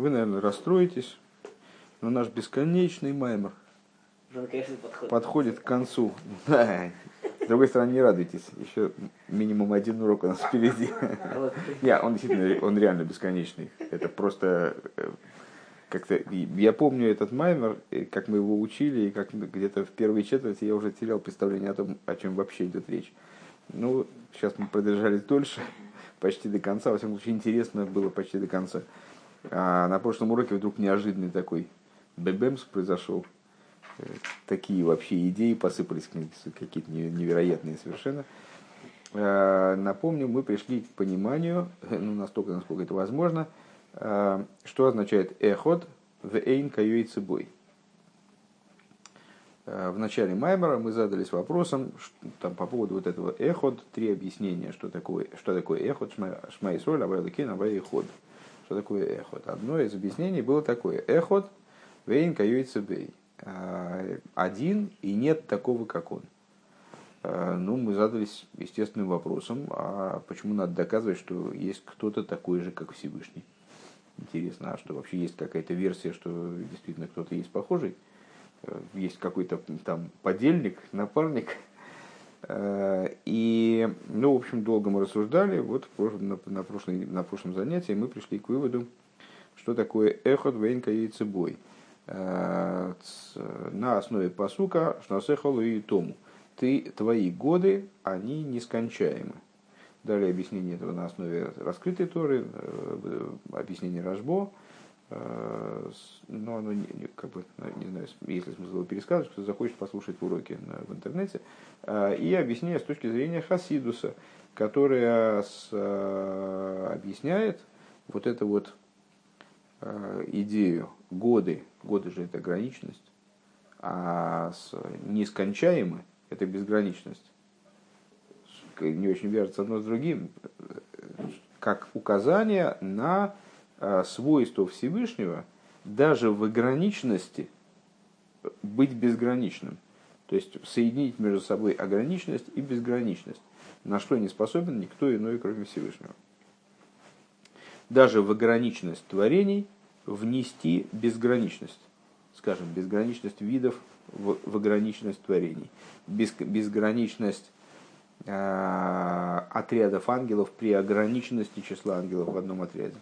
Вы, наверное, расстроитесь, но наш бесконечный маймер наконец-то подходит. подходит к концу. Да. С другой стороны, не радуйтесь, еще минимум один урок у нас впереди. Не, он действительно, он реально бесконечный. Это просто э, как-то... Я помню этот маймер, как мы его учили, и как где-то в первой четверти я уже терял представление о том, о чем вообще идет речь. Ну, сейчас мы продержались дольше, почти до конца. Во всяком случае, интересно было почти до конца. А на прошлом уроке вдруг неожиданный такой бэбэмс произошел. Э, Такие вообще идеи посыпались какие-то не- невероятные совершенно. Э, Напомню, мы пришли к пониманию, ну, настолько, насколько это возможно, э, что означает эхот в эйн. Э, В начале Маймера мы задались вопросом ш- там, по поводу вот этого эхот, три объяснения, что такое, что такое эхот, шма и соль, авай. Что такое эхот? Одно из объяснений было такое. Эхот вейн каюй цибей. Э, Один и нет такого, как он. Э, Ну, мы задались естественным вопросом, а почему надо доказывать, что есть кто-то такой же, как Всевышний? Интересно, а что вообще есть какая-то версия, что действительно кто-то есть похожий? Э, Есть какой-то там подельник, напарник? Э, И, ну, в общем, долго мы рассуждали. Вот на, на, прошлой- на прошлом занятии мы пришли к выводу, что такое эхот вейнка яйцебой. Э, ц- На основе посука шнасехалу и тому. Ты, твои годы, они нескончаемы. Далее объяснение этого на основе раскрытой Торы, э, объяснение Рожбо, Э, но оно не, как бы, ну, не знаю, если смысл его пересказывать, кто захочет послушать уроки в интернете, Э, и объяснение с точки зрения Хасидуса, которое с, э, объясняет вот эту вот э, идею годы, годы же это ограниченность, а нескончаемы это безграничность. Не очень вяжется одно с другим, как указание на свойство Всевышнего даже в ограниченности быть безграничным. То есть соединить между собой ограниченность и безграничность, на что не способен никто иной, кроме Всевышнего. Даже в ограниченность творений внести безграничность. Скажем, безграничность видов в, в ограниченность творений. Без, безграничность э, отрядов ангелов при ограниченности числа ангелов в одном отряде.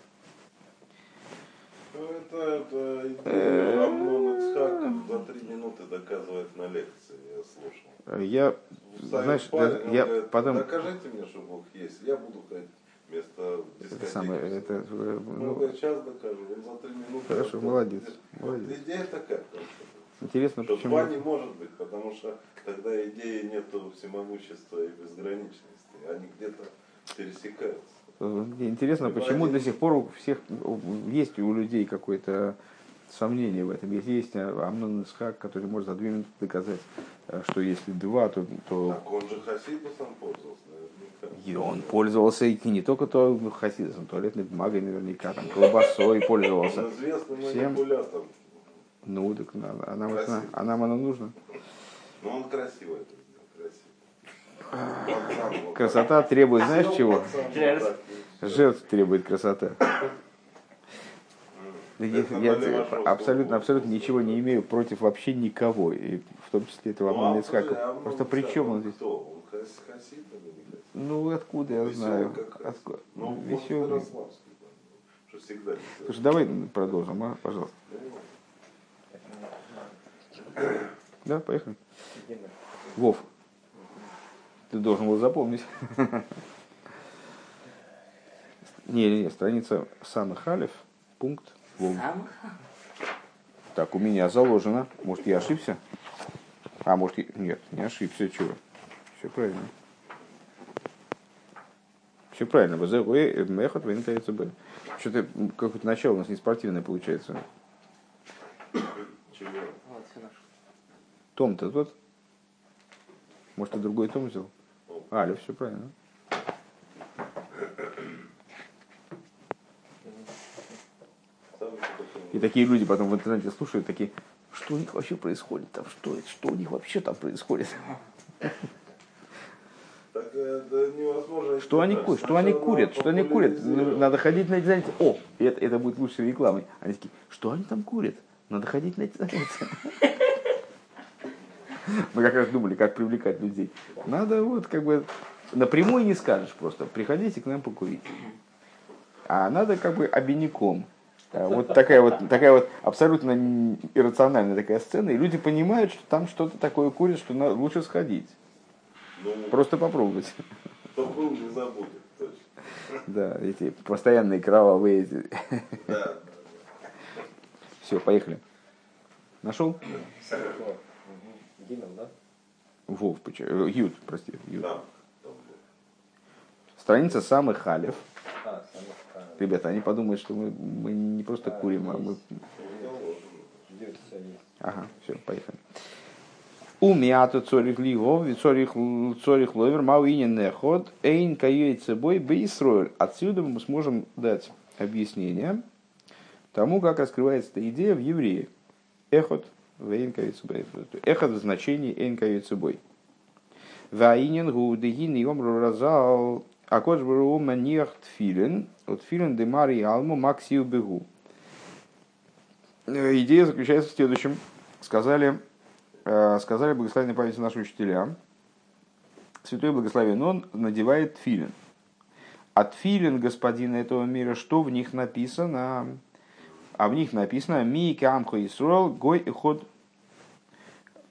Ну, это, это Э. идея Амнон Ицхак за три минуты доказывает на лекции, я слушал. Я, Ставит знаешь, палец, он я говорит, потом... Докажите мне, что Бог есть, я буду ходить вместо Это дискотеки. самое, это, э, Ну, ну, говорит, сейчас докажу, он за три минуты. Хорошо, рассказывает. молодец, Вот молодец. Идея такая, интересно, что почему... два не может быть, потому что тогда идеи нету всемогущества и безграничности, они где-то пересекаются. Э, Интересно, Либо почему один. до сих пор у всех есть у людей какое-то сомнение в этом. Если есть Амнон Исхак, который может за две минуты доказать, э, что если два, то, то Так он же Хасидусом пользовался, наверняка. и он пользовался и не только то хасидосом, туалетной бумагой наверняка, там, колбасой пользовался. Он известный Всем. манипулятор. Ну, так на- а нам, это, а нам оно нужно. Но он красиво это Красота требует, знаешь чего? И всё. Жертв требует красота. Я, абсолютно, абсолютно ничего не имею против вообще никого, и в том числе этого Ну, а Ицхака. а Просто при чем он здесь? Ну, откуда я знаю? Откуда? Ну, Веселый. Слушай, давай продолжим, а, пожалуйста. Да, поехали. Вов, ты должен был запомнить. Не, не, не, страница самых алиф, пункт. Сам? Так, у меня заложено. Может, я ошибся? А, может, я... нет, не ошибся, чего? Все правильно. Все правильно. Мехот, винтается Б. Что-то какое-то начало у нас не спортивное получается. Том-то тот. Может, ты другой том взял? А, все правильно. Сам такой. И такие люди потом в интернете слушают, такие, что у них вообще происходит там, что, что у них вообще там происходит. Так, э, это невозможно. Что они, ку- что они курят? Что они курят? Надо ходить на эти занятия. О, это, это будет лучшей рекламой. Они такие, что они там курят? Надо ходить на эти занятия. Мы как раз думали, как привлекать людей. Надо вот как бы напрямую не скажешь просто. Приходите к нам покурить. А надо как бы обиняком. А Вот такая вот, такая вот абсолютно иррациональная такая сцена, и люди понимают, что там что-то такое курят, что лучше сходить. Ну, Просто попробовать. кто был, не забудет, точно. Да, эти постоянные кровавые. эти. Да, Все, поехали. Нашел? Гимн, да? Вов, почему? э, Ют, прости. Ют. да. Страница самых халев. А, самых. Ребята, они подумают, что мы, мы не просто курим, а мы... Ага, все, поехали. У мяту цорих лигов, цорих ловер, мауинен неход, эйн каюет собой бейсройль. Отсюда мы сможем дать объяснение тому, как раскрывается эта идея в евреи. Эхот в эйн каюет собой. Эхот в значении эйн каюет собой. Ваинен гудегин и омру разал, а кодж бру маниах тфилин, от тфилин де мари алму максию бегу. Э, Идея заключается в следующем. Сказали, э, сказали благословенной памяти наши учителя, святой благословен он надевает тфилин. А тфилин господина этого мира, что в них написано? А в них написано «Ми камхо Исруэл гой и ход».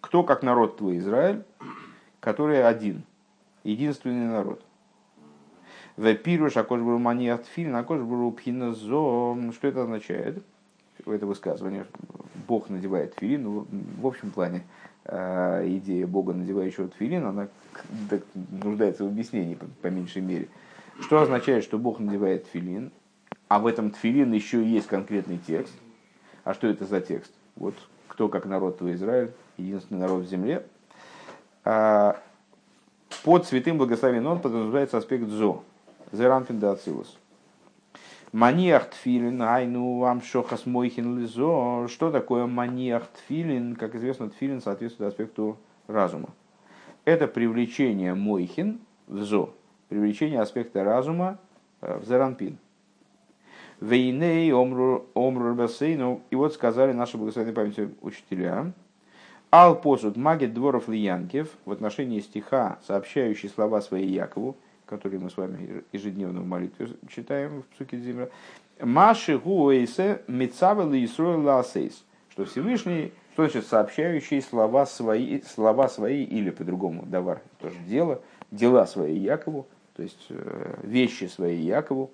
Кто как народ твой Израиль, который один, единственный народ. В пируш акош был маниах тфилин, акош был пхиназо. Что это означает? это высказывание, Бог надевает тфилин, ну, в общем плане э, идея Бога, надевающего тфилин, она нуждается в объяснении, по, по меньшей мере. Что означает, что Бог надевает тфилин, а в этом тфилин еще и есть конкретный текст. А что это за текст? Вот кто как народ твой Израиль, единственный народ в земле. А, под святым благословен он подразумевается аспект зо. Зеранфин да ацилус. Маниах тфилин, айну вам шохас мойхин лизо. Что такое маниах тфилин? Как известно, тфилин соответствует аспекту разума. Это привлечение мойхин в зо, привлечение аспекта разума э, в заранпин. Вейней омру бассейну. И вот сказали наши благословенные памяти учителя. Ал посуд магит дворов лиянкев в отношении стиха, сообщающий слова свои Якову, которые мы с вами ежедневно в молитве читаем в Псуке Зимра. Маши гуэйсе мецавел и ласейс. Что Всевышний, что значит сообщающие слова свои, слова свои или по-другому, давар, тоже дело, дела свои Якову, то есть э, вещи свои Якову.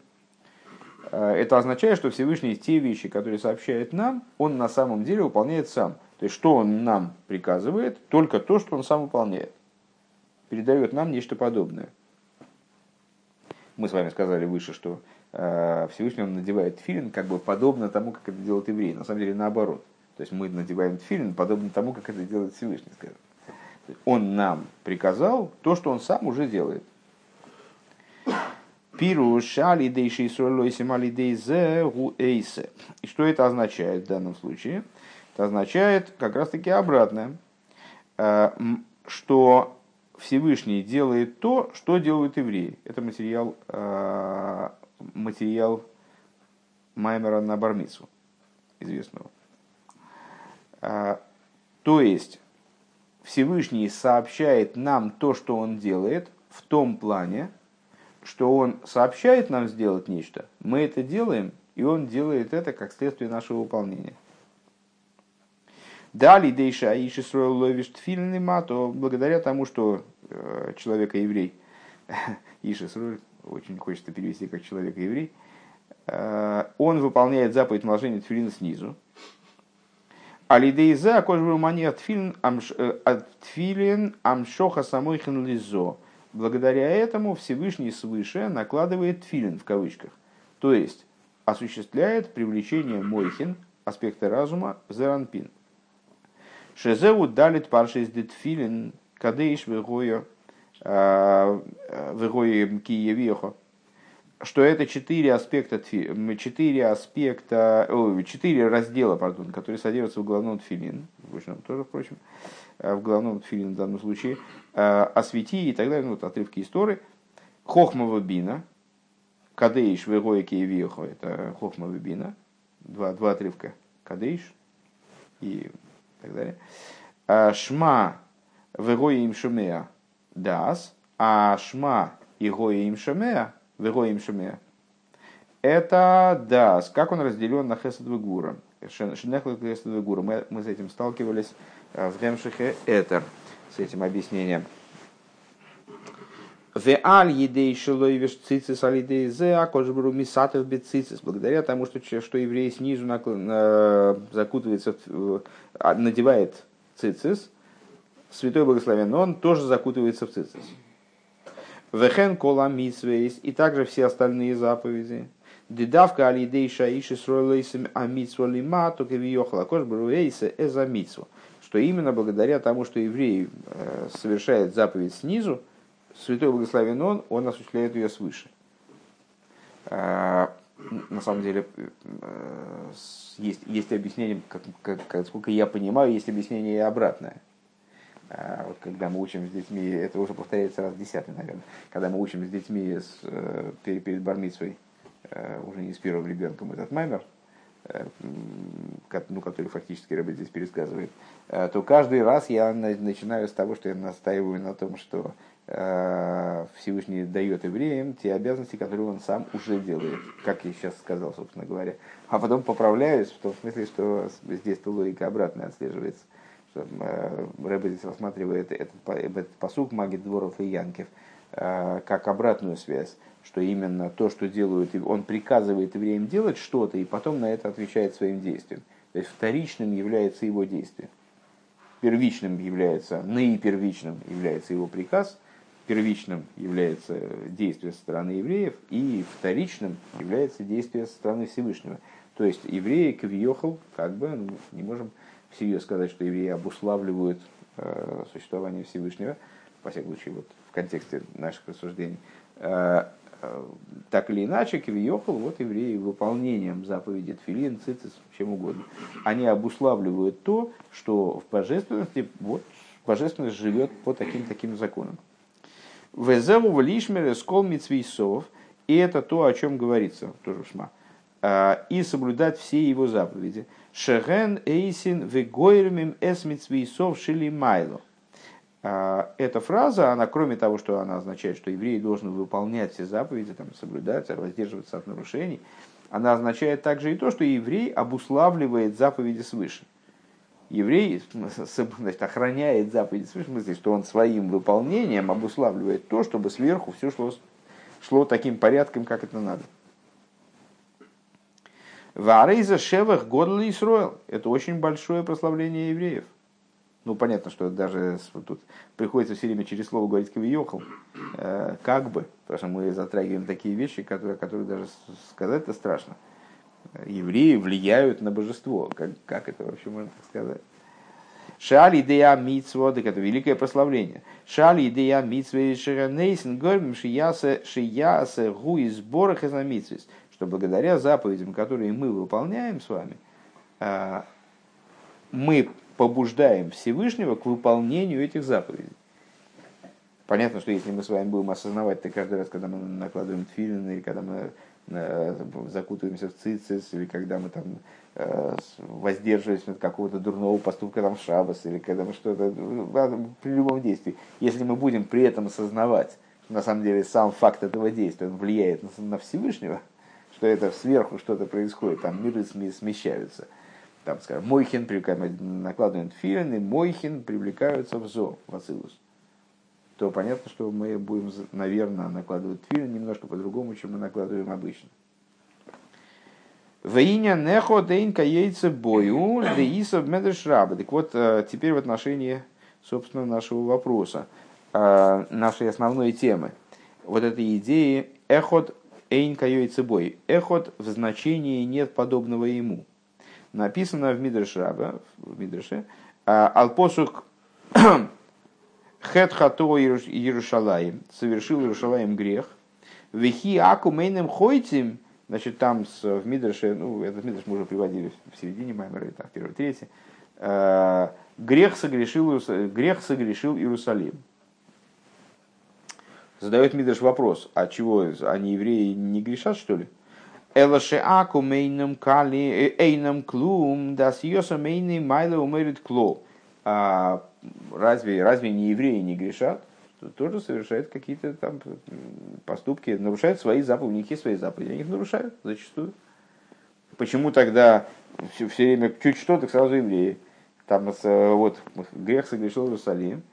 Э, Это означает, что Всевышний те вещи, которые сообщает нам, он на самом деле выполняет сам. То есть, что он нам приказывает, только то, что он сам выполняет. Передает нам нечто подобное. Мы с вами сказали выше, что э, Всевышний он надевает филин как бы подобно тому, как это делает еврей. На самом деле наоборот. То есть мы надеваем филин подобно тому, как это делает Всевышний. Скажем. Он нам приказал то, что он сам уже делает. Пируш алидейший суэлойсим алидейзе гу эйсе. И что это означает в данном случае? Это означает как раз таки обратное, э, что Всевышний делает то, что делают евреи. Это материал, э, материал Маймера на Бармицу, известного. Э, То есть Всевышний сообщает нам то, что он делает, в том плане, что он сообщает нам сделать нечто, мы это делаем, и он делает это как следствие нашего выполнения. Дали дейша аиши строил ловиш тфилин мато, благодаря тому, что э, человека еврей, Иша Сруль, очень хочется перевести как человека еврей, э, он выполняет заповедь наложения тфилина снизу. Алидейза кожбру мани тфилин тфилин амшоха самойхин лизо. Благодаря этому Всевышний свыше накладывает тфилин в кавычках. То есть осуществляет привлечение мойхин, аспекта разума, в зеранпин. Шезеу далит паршис детфилин кадеиш вегойо вегойо киевихо. Что это четыре аспекта, четыре аспекта, четыре раздела, пардон, которые содержатся в главном тфилин, в тоже, впрочем, э, в главном тфилин в данном случае, освети и так далее, ну, вот отрывки истории, Хохмова бина, Кадеиш, Вегойки и Виохо, это Хохмова бина, два, два отрывка, Кадеиш и так далее. А шма Вегоим Шумеа Дас, а Шма и Гоим Шумеа, Вегоим Шумеа, это Дас, как он разделен на Хесед Вегура. Шинехлет Хесед Вегура. Мы, мы с этим сталкивались в Гемшихе Этер, с этим объяснением. Веаль едей шелойвиш цицис алидей зе, а кожбру мисатов бецицис. Благодаря тому, что, что еврей снизу закутывается, а, надевает цицис, святой благословен, он тоже закутывается в цицис. Вехен кола митсвейс и также все остальные заповеди. Дедавка алидей шаиши сройлейсим амитсва лима, только виохла кош бруэйса эза митсва. Что именно благодаря тому, что еврей э, совершает заповедь снизу, святой благословен он, он осуществляет ее свыше. А, на самом деле, э, есть, есть объяснение, как, как, сколько я понимаю, есть объяснение обратное. А, вот когда мы учим с детьми, это уже повторяется раз десятый, наверное, когда мы учим с детьми с, э, перед, перед бармицей, э, уже не с первым ребенком, этот маймер, ну, который фактически Рэбби здесь пересказывает, то каждый раз я начинаю с того, что я настаиваю на том, что Всевышний дает евреям те обязанности, которые он сам уже делает, как я сейчас сказал, собственно говоря. А потом поправляюсь в том смысле, что здесь-то логика обратная отслеживается. Что э, Рэбе здесь рассматривает этот, этот посук Маги Дворов и Янкев э, как обратную связь, что именно то, что делают, он приказывает евреям делать что-то, и потом на это отвечает своим действием. То есть вторичным является его действие. Первичным является, наипервичным является его приказ – первичным является действие со стороны евреев, и вторичным является действие со стороны Всевышнего. То есть евреи кавиохал, как бы, ну, не можем всерьез сказать, что евреи обуславливают э, существование Всевышнего, во всяком случае, вот в контексте наших рассуждений. Э, э, так или иначе, кавиохал, вот евреи выполнением заповеди Тфилин, Цицис, чем угодно, они обуславливают то, что в божественности, вот, божественность живет по таким-таким законам. Везеву лишмер скол мицвейсов. И это то, о чем говорится, тоже шма. А, и соблюдать все его заповеди. Шеген эйсин вегойрмим эс мицвейсов шили майло. А, эта фраза, она кроме того, что она означает, что еврей должен выполнять все заповеди, там, соблюдать, воздерживаться от нарушений, она означает также и то, что еврей обуславливает заповеди свыше еврей значит, охраняет заповеди в смысле, что он своим выполнением обуславливает то, чтобы сверху все шло, шло таким порядком, как это надо. Варейза Шевах Годли Исроил. Это очень большое прославление евреев. Ну, понятно, что даже тут приходится все время через слово говорить «кавиехал», э, как бы, потому что мы затрагиваем такие вещи, которые, которые даже сказать-то страшно евреи влияют на божество. Как, как это вообще можно сказать? Шали идея митцво, так это великое прославление. Шали идея митцво ширанейсен гормим шиясе шиясе гу из борах. Что благодаря заповедям, которые мы выполняем с вами, а, мы побуждаем Всевышнего к выполнению этих заповедей. Понятно, что если мы с вами будем осознавать это каждый раз, когда мы накладываем тфилин, или когда мы закутываемся в цицис, или когда мы там э, воздерживаемся от какого-то дурного поступка там в шабас, или когда мы что-то, при любом действии, если мы будем при этом осознавать, что на самом деле сам факт этого действия он влияет на, Всевышнего, что это сверху что-то происходит, там миры смещаются, там, скажем, Мойхин, накладываем филин, и Мойхин привлекаются в зо, в Ацилус то понятно, что мы будем, наверное, накладывать тфилин немножко по-другому, чем мы накладываем обычно. Вейня нехо дейнка яйца бою деисов медешраба. Так вот, э, теперь в отношении, собственно, нашего вопроса, э, нашей основной темы. Вот этой идеи эхот эйнка яйца бой. Эхот в значении нет подобного ему. Написано в Мидршраба, в Мидрше, э, Алпосух Хет хато Иерушалаем, совершил Иерушалаем грех. Вехи аку мейнем хойцем, значит, там в Мидрше, ну, этот Мидрш мы уже приводили в середине Маймера, там, в первой трети, э, грех, согрешил, грех согрешил Иерусалим. Задает Мидриш вопрос, а чего, они евреи не грешат, что ли? Элаше аку мейном кали эйном клум да сьоса мейный майла умерит кло. А разве, разве не евреи не грешат? Тоже совершают какие-то там поступки, нарушают свои заповеди, есть свои заповеди, они их нарушают зачастую. Почему тогда все, все время чуть что, так сразу евреи? Там вот грех согрешил Иерусалим,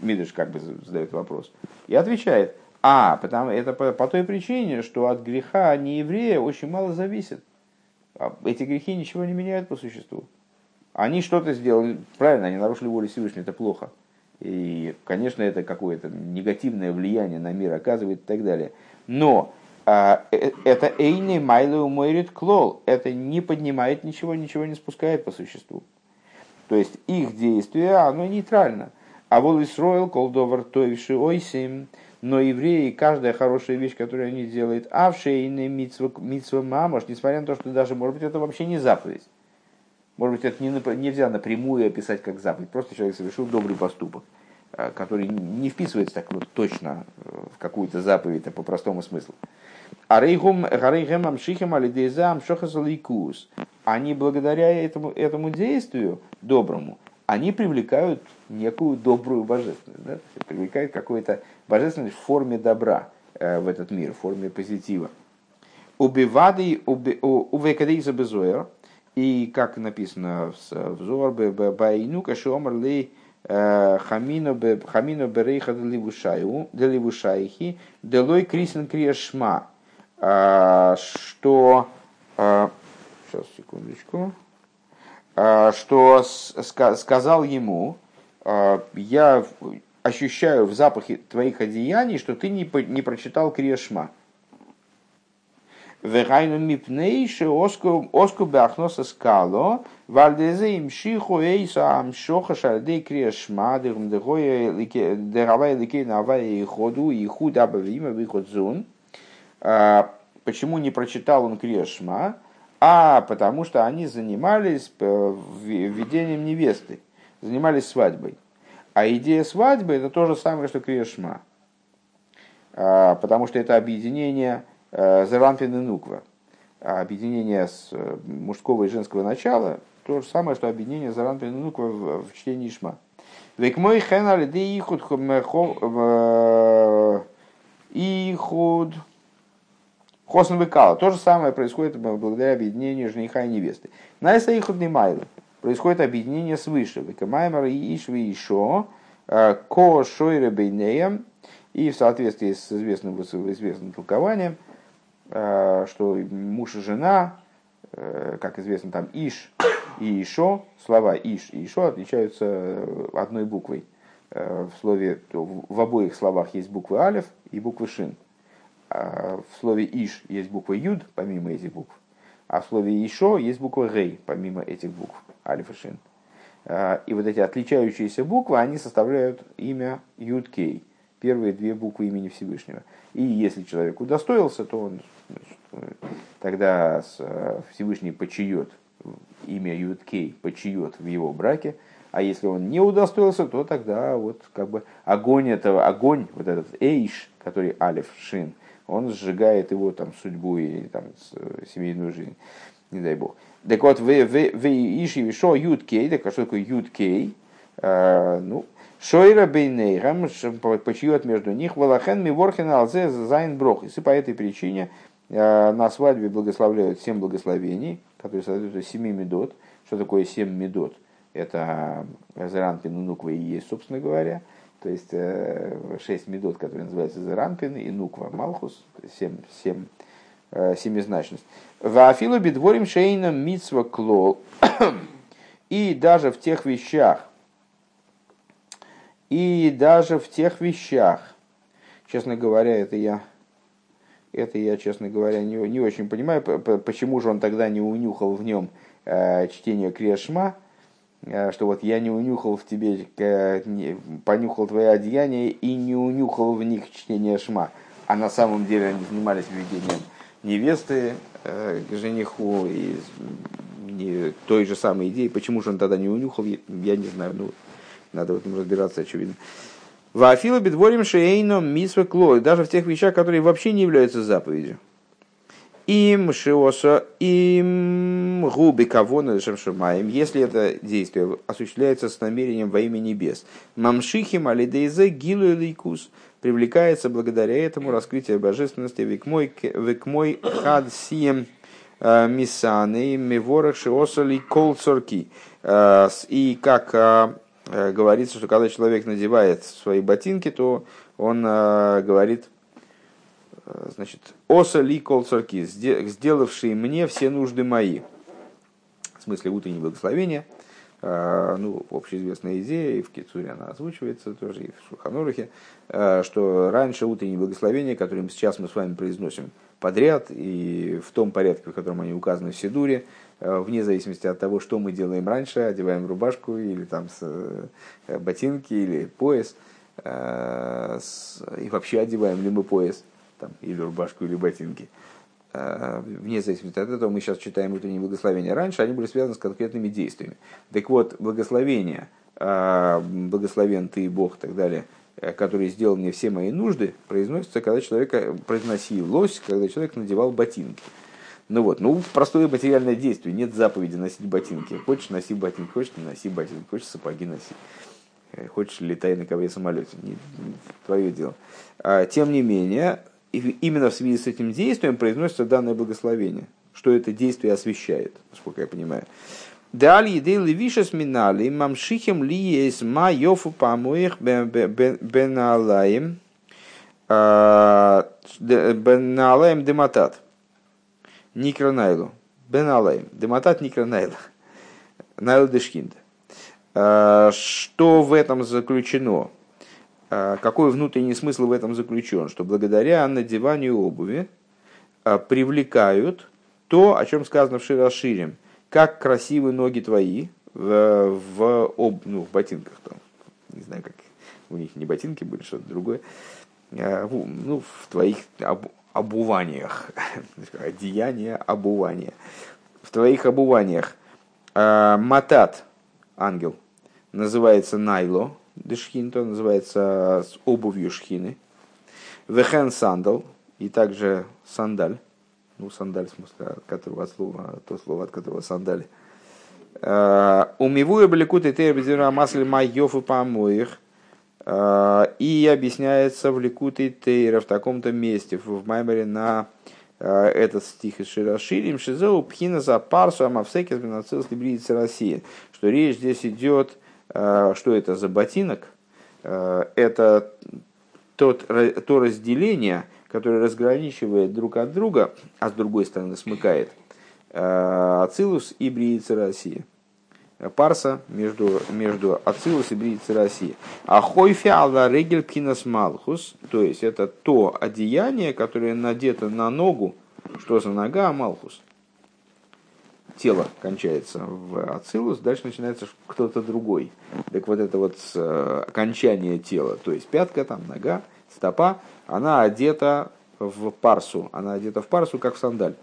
Мидыш как бы задает вопрос, и отвечает, а, потому это по, по той причине, что от греха не еврея очень мало зависит. А эти грехи ничего не меняют по существу. Они что-то сделали, правильно, они нарушили волю Всевышнего, это плохо. И, конечно, это какое-то негативное влияние на мир оказывает и так далее. Но а, э, это эйни майлы умойрит клол. Это не поднимает ничего, ничего не спускает по существу. То есть их действие, оно нейтрально. А вол Исроил, колдовар тойши ойсим, но евреи, каждая хорошая вещь, которую они делают, а в шейне митсва мамаш, несмотря на то, что даже, может быть, это вообще не заповедь. Может быть, это не, нельзя напрямую описать как заповедь. Просто человек совершил добрый поступок, э, который не вписывается так вот точно э, в какую-то заповедь, а по простому смыслу. А. Они благодаря этому, этому действию доброму, они привлекают некую добрую божественность, да? привлекают какую-то божественность в форме добра э, в этот мир, в форме позитива. Убивады увекадейса безоер, и как написано в Зор, Байну Кашиомар Ли Хамино Берейха Деливушайхи Делой Крисен Криешма, что сейчас секундочку, что сказал ему, я ощущаю в запахе твоих одеяний, что ты не, не прочитал Криешма. Вегайну мипнейши оску бахноса скало, вальдезе им шиху эйса амшоха шардей криешма, дегавай ликей навай и ходу, и худ абавима выход зун. Почему не прочитал он криешма? А потому что они занимались введением невесты, занимались свадьбой. А идея свадьбы это то же самое, что криешма. Потому что это объединение Э, Зеранпин и Нуква. Объединение с э, мужского и женского начала то же самое, что объединение Заранпин и Нуква в, в чтении Ишма. Век мой хенали де ихуд ихуд хосн векала. То же самое происходит благодаря объединению жениха и невесты. Найса ихуд не майлы. Происходит объединение свыше. Векамаймар и ишви ишо э, ко шойре бейнеем. И в соответствии с известным, известным толкованием, Э, что муж и жена, э, как известно, там Иш и Ишо, слова Иш и Ишо отличаются э, одной буквой. В, слове, в обоих словах есть буквы Алев и буквы Шин. А в слове Иш есть буква Юд, помимо этих букв. А в слове Ишо есть буква Рей, помимо этих букв, Алиф и Шин. И вот эти отличающиеся буквы, они составляют имя Юд Кей, первые две буквы имени Всевышнего. И если человек удостоился, то он тогда э, Всевышний почиет имя Юткей, почиет в его браке, а если он не удостоился, то тогда вот как бы огонь этого, огонь, вот этот эйш, который алиф, шин, он сжигает его там судьбу и там семейную жизнь, не дай бог. Так вот, в иши вишо юткей, так а что такое юткей? Э, ну, Шойра бейнейрам, почиет между них, валахен ми ворхен алзе зайн брох. И по этой причине Э, на свадьбе благословляют семь благословений, которые соответствуют семи медот. Что такое семь медот? Это Заранпин и Нуква и есть, собственно говоря. То есть э, шесть медот, которые называются Заранпин и Нуква Малхус, семь, семь, э, семизначность. Вафилу бедворим шейном митсва клол. И даже в тех вещах, и даже в тех вещах, честно говоря, это я это я, честно говоря, не, не очень понимаю, почему же он тогда не унюхал в нем э, чтение Крешма, э, что вот я не унюхал в тебе, э, не, понюхал твои одеяния и не унюхал в них чтение Шма. А на самом деле они занимались введением невесты э, к жениху и не, той же самой идеей. Почему же он тогда не унюхал, я не знаю. Ну, надо в этом разбираться, очевидно. Вафила бедворим шейном мисве клой, даже в тех вещах, которые вообще не являются заповедью. Им шиоса, им губи кого на шамшумаем, если это действие осуществляется с намерением во имя небес. Мамшихим алидейзе гилу лейкус, привлекается благодаря этому раскрытие божественности векмой, векмой хад сием э, мисаны миворах шиоса ли кол цорки. Э, И как э, говорится, что когда человек надевает свои ботинки, то он э, говорит, э, значит, оса ли кол цорки, сделавший мне все нужды мои. В смысле утреннее благословение. Э, Ну, общеизвестная идея, и в Кицуре она озвучивается тоже, и в Шуханорухе, э, что раньше утренние благословения, которые сейчас мы с вами произносим подряд, и в том порядке, в котором они указаны в Сидуре, э, вне зависимости от того, что мы делаем раньше, одеваем рубашку или там э, ботинки или пояс, э, и вообще одеваем ли мы пояс, там, или рубашку, или ботинки. Э, Вне зависимости от этого, мы сейчас читаем утренние благословения. Раньше они были связаны с конкретными действиями. Так вот, благословение, э, благословен ты Бог и так далее, э, который сделал мне все мои нужды, произносится, когда человек э, произносилось, когда человек надевал ботинки. Ну вот, ну простое материальное действие, нет заповеди носить ботинки. Хочешь носи ботинки, хочешь не носи ботинки, хочешь сапоги носи. Э, Хочешь летай на ковре самолете, не, твое дело. А, Тем не менее, именно в связи с этим действием произносится данное благословение, что это действие освещает, насколько я понимаю. Далее, еды левишес минали, мамшихем ли есть ма йофу помоих беналаем, беналаем дематат. Никронайлу. Беналаем. Дематат Никронайла. Найл Дешхинда. А, Что в этом заключено? А, Какой внутренний смысл в этом заключен? Что благодаря надеванию обуви а, привлекают то, о чем сказано в Широширим. Как красивы ноги твои в, в, об, ну, в ботинках. Там. Не знаю, как у них не ботинки были, что-то другое. А, Ну, в твоих об- обуваниях. Одеяние, обувание. В твоих обуваниях. А, Матат, ангел, называется Найло, Дешхинто, называется с обувью шхины. Вехен сандал, и также сандаль. Ну, сандаль, в смысле, от которого от слова, то слово, от которого сандаль. Умивую баликут и тербезира масли майов и помоих. А, И объясняется в Ликуте Тейра в таком-то месте, в Маймере на а, этот стих из Широширим, Шизеу Пхина за Парсу Амавсекис Бенацилс Либриица России, что речь здесь идет, а, что это за ботинок, это тот, то разделение, которое разграничивает друг от друга, а с другой стороны смыкает Ацилус и Бриица России парса между, между Ацилус и Бриица России. А хойфи алла регель пхинас малхус, то есть это то одеяние, которое надето на ногу, что за нога, а малхус. Тело кончается в Ацилус, дальше начинается кто-то другой. Так вот это вот э, окончание тела, то есть пятка, там нога, стопа, она одета в парсу, она одета в парсу, как в сандаль.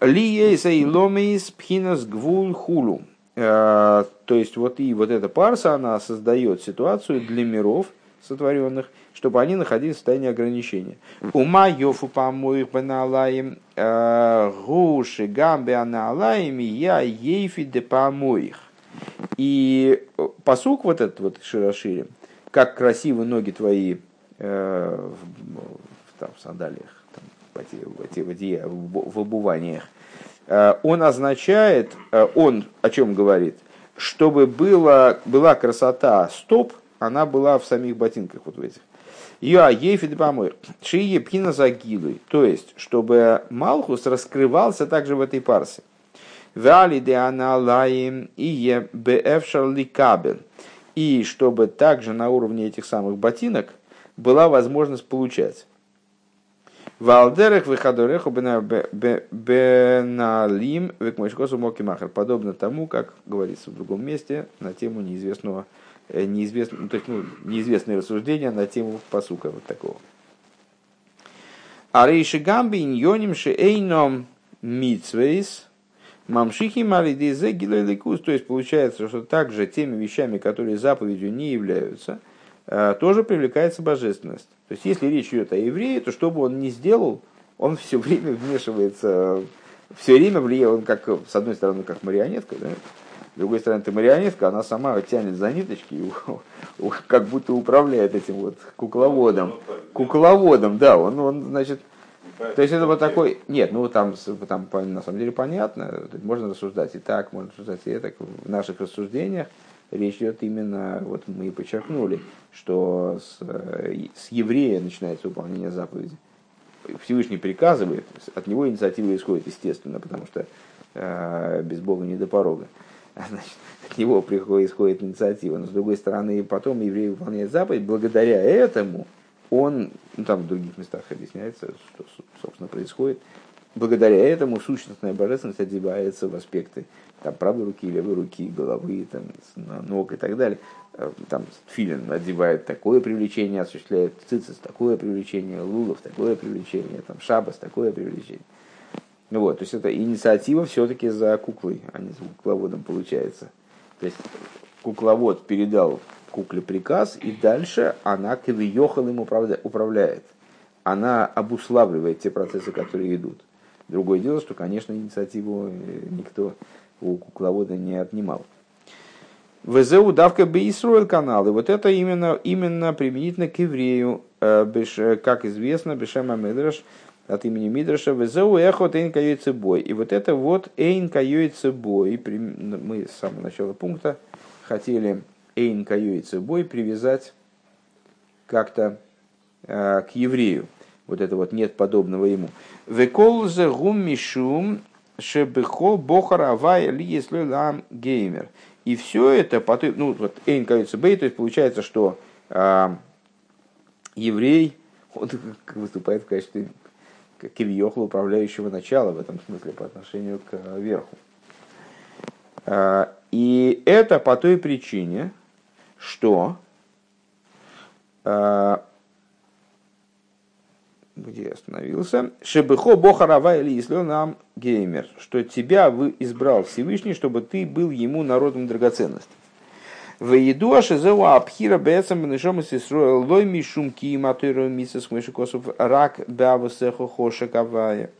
Лиейса и ломейс пхинас гвул хулу. Э, То есть вот и вот эта парса, она создает ситуацию для миров сотворенных, чтобы они находились в состоянии ограничения. Ума йофу помоих баналаем гуши гамбе аналаем я ейфи де помоих. И посук вот этот вот широширим, как красивы ноги твои э, в, там, в сандалиях, там, в, в, в, в бу- в обуваниях, э, он означает, э, он о чем говорит, чтобы было, была красота стоп, она была в самих ботинках вот в этих. Я ефид помой. Шие пхина загилы. То есть, чтобы Малхус раскрывался также в этой парсе. Вали де аналаим и е бефшар ликабель. И чтобы также на уровне этих самых ботинок была возможность получать. Валдерах выходореху беналим векмойшкосу мокимахер. Подобно тому, как говорится в другом месте на тему неизвестного, неизвестного, то есть, ну, неизвестные рассуждения на тему посука вот такого. А рейши гамби иньоним шейном митсвейс мамшихи малидизе гилеликус. То есть получается, что также теми вещами, которые заповедью не являются, тоже привлекается божественность. То есть, если речь идет о еврее, то что бы он ни сделал, он все время вмешивается, все время влияет, он как, с одной стороны, как марионетка, да? с другой стороны, ты марионетка, она сама тянет за ниточки, и как будто управляет этим вот кукловодом. Кукловодом, да, он, он значит, то есть это вот такой, нет, ну там, там на самом деле понятно, можно рассуждать и так, можно рассуждать и так. В наших рассуждениях речь идет именно, вот мы и подчеркнули, что с, с еврея начинается выполнение заповеди. Всевышний приказывает, от него инициатива исходит, естественно, потому что э, без Бога не до порога. Значит, от него приходит, исходит инициатива. Но с другой стороны, потом еврей выполняет заповедь, благодаря этому он, ну там в других местах объясняется, что, собственно, происходит, благодаря этому сущностная божественность одевается в аспекты там, правой руки, левой руки, головы, там, ног и так далее. Э, там филин одевает такое привлечение, осуществляет цицис такое привлечение, лулов такое привлечение, там, шабас такое привлечение. Ну вот, то есть это инициатива все-таки за куклой, а не за кукловодом получается. То есть кукловод передал кукле приказ, и дальше она кавиехал им управляет. Она обуславливает те процессы, которые идут. Другое дело, что, конечно, инициативу э, никто у кукловода не отнимал. ВЗУ давка Бейсруэл канал. И вот это именно, именно применительно к еврею, э, как известно, Бешема Медраш, от имени Мидраша, ВЗУ эхот эйн бой. И вот это вот эйн бой. Мы с самого начала пункта хотели эйн бой привязать как-то э, к еврею. Вот это вот нет подобного ему. Векол зе гум мишум шебехо бохар авай ли лам геймер. И все это, потом, ну вот эйн каюется бей, то есть получается, что э, еврей, он выступает в качестве кивьехла управляющего начала в этом смысле по отношению к верху. Э, и это по той причине, что э, где я остановился, Шебехо Бохарава или если нам геймер, что тебя вы избрал Всевышний, чтобы ты был ему народом драгоценности. В еду ашезеу абхира бецам бенешом сисруэл лой мишум ки матыру мисас мышикосов рак бавасехо хоша кавая.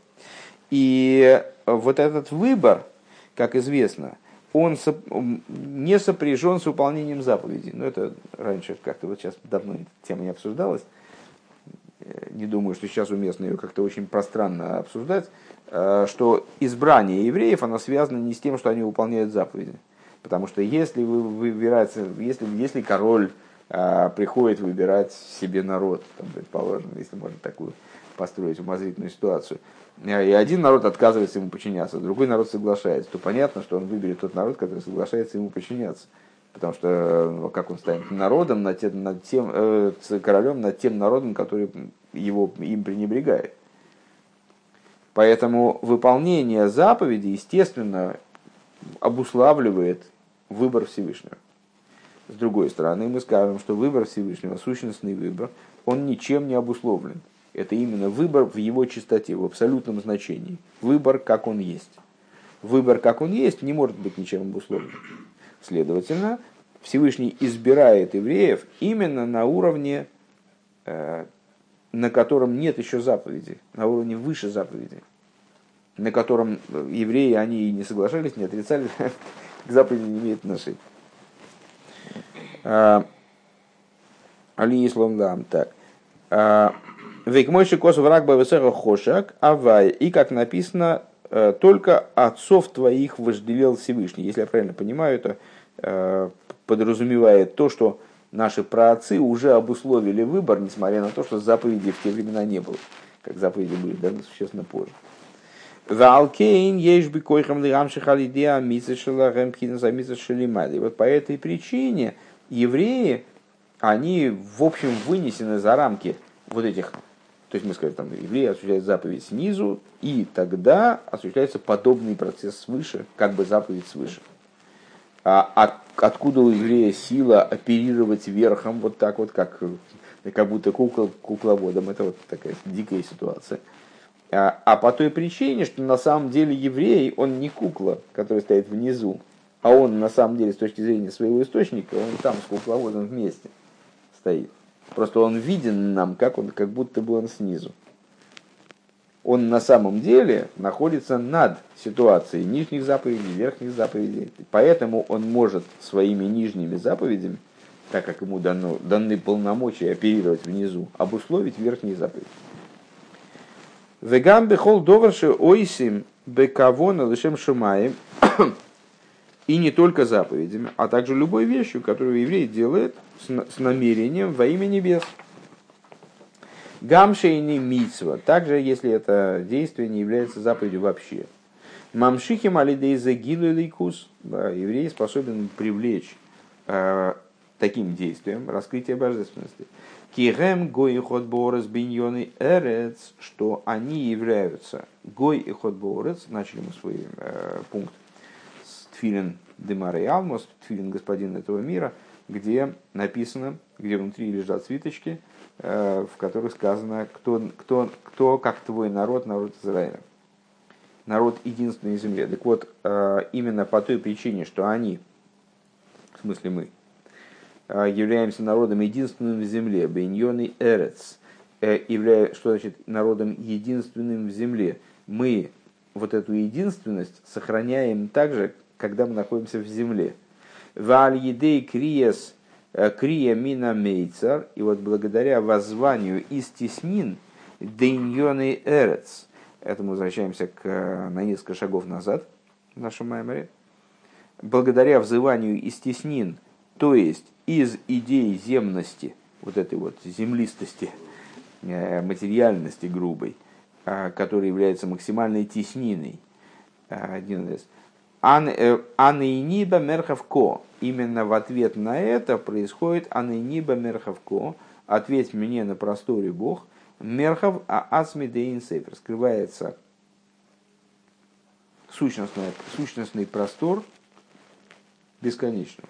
И вот этот выбор, как известно, он не сопряжен с выполнением заповедей. Но это раньше как-то вот сейчас давно тема не обсуждалась. Э, не думаю, что сейчас уместно ее как-то очень пространно обсуждать, э, что избрание евреев, оно связано не с тем, что они выполняют заповеди. Потому что если вы выбираете, если, если король а, приходит выбирать себе народ, там, предположим, если можно такую построить умозрительную ситуацию, и один народ отказывается ему подчиняться, другой народ соглашается, то понятно, что он выберет тот народ, который соглашается ему подчиняться. Потому что ну, как он станет народом, над тем, над тем, э, королем над тем народом, который его им пренебрегает. Поэтому выполнение заповеди, естественно, обуславливает выбор Всевышнего. С другой стороны, мы скажем, что выбор Всевышнего, сущностный выбор, он ничем не обусловлен. Это именно выбор в его чистоте, в абсолютном значении. Выбор, как он есть. Выбор, как он есть, не может быть ничем обусловлен. Следовательно, Всевышний избирает евреев именно на уровне, э, на котором нет еще заповеди, на уровне выше заповеди, на котором евреи, они не соглашались, не отрицали, к заповеди не имеет отношения. А, Али Ислам Лам, так. А, Век мойши косу враг бавесеха хошак, авай. И как написано, э, только отцов твоих вожделел Всевышний. Если я правильно понимаю, это э, подразумевает то, что наши праотцы уже обусловили выбор, несмотря на то, что заповедей в те времена не было. Как заповеди были даже существенно позже. За митзашилимали. Вот по этой причине евреи, они в общем вынесены за рамки вот этих то есть мы сказали, там евреи осуществляют заповедь снизу, и тогда осуществляется подобный процесс свыше, как бы заповедь свыше. А от, откуда у еврея сила оперировать верхом вот так вот, как, как будто кукол, кукловодом? Это вот такая дикая ситуация. А, а по той причине, что на самом деле еврей, он не кукла, которая стоит внизу, а он на самом деле с точки зрения своего источника, он там с кукловодом вместе стоит. Просто он виден нам, как, он, как будто бы он снизу. Он на самом деле находится над ситуацией нижних заповедей, верхних заповедей. Поэтому он может своими нижними заповедями, так как ему дано, даны полномочия оперировать внизу, обусловить верхние заповеди. Вегам бехол доварши ойсим бекавона лишем шумаем и не только заповедями, а также любой вещью, которую еврей делает с намерением во имя небес. Гамшейни мицва, также если это действие не является заповедью вообще. Мамшихи малидейза гилу лейкус, еврей способен привлечь э, таким действием раскрытие божественности. Кирем гой и ход борес биньоны эрец, что они являются гой и ход борец, начали мы свой э, пункт Тфилин Демара и Алмос, Тфилин Господин этого мира, где написано, где внутри лежат свиточки, э, в которых сказано, кто, кто, кто как твой народ, народ Израиля. Народ единственной земле. Так вот, э, именно по той причине, что они, в смысле мы, э, являемся народом единственным в земле, Беньоны Эрец, являя, что значит народом единственным в земле, мы вот эту единственность сохраняем также, когда мы находимся в земле. Валь едей криес э, крия мина мейцар, и вот благодаря воззванию из теснин дейньоны эрец, это мы возвращаемся к, э, на несколько шагов назад в нашем маймере, благодаря взыванию из теснин, то есть из идеи земности, вот этой вот землистости, э, материальности грубой, которая является максимальной тесниной, один из Анейниба мерхавко. Именно в ответ на это происходит Анейниба мерхавко. Ответь мне на просторе Бог. Мерхав а асмидеин сейфер. Скрывается сущностный, сущностный простор бесконечного.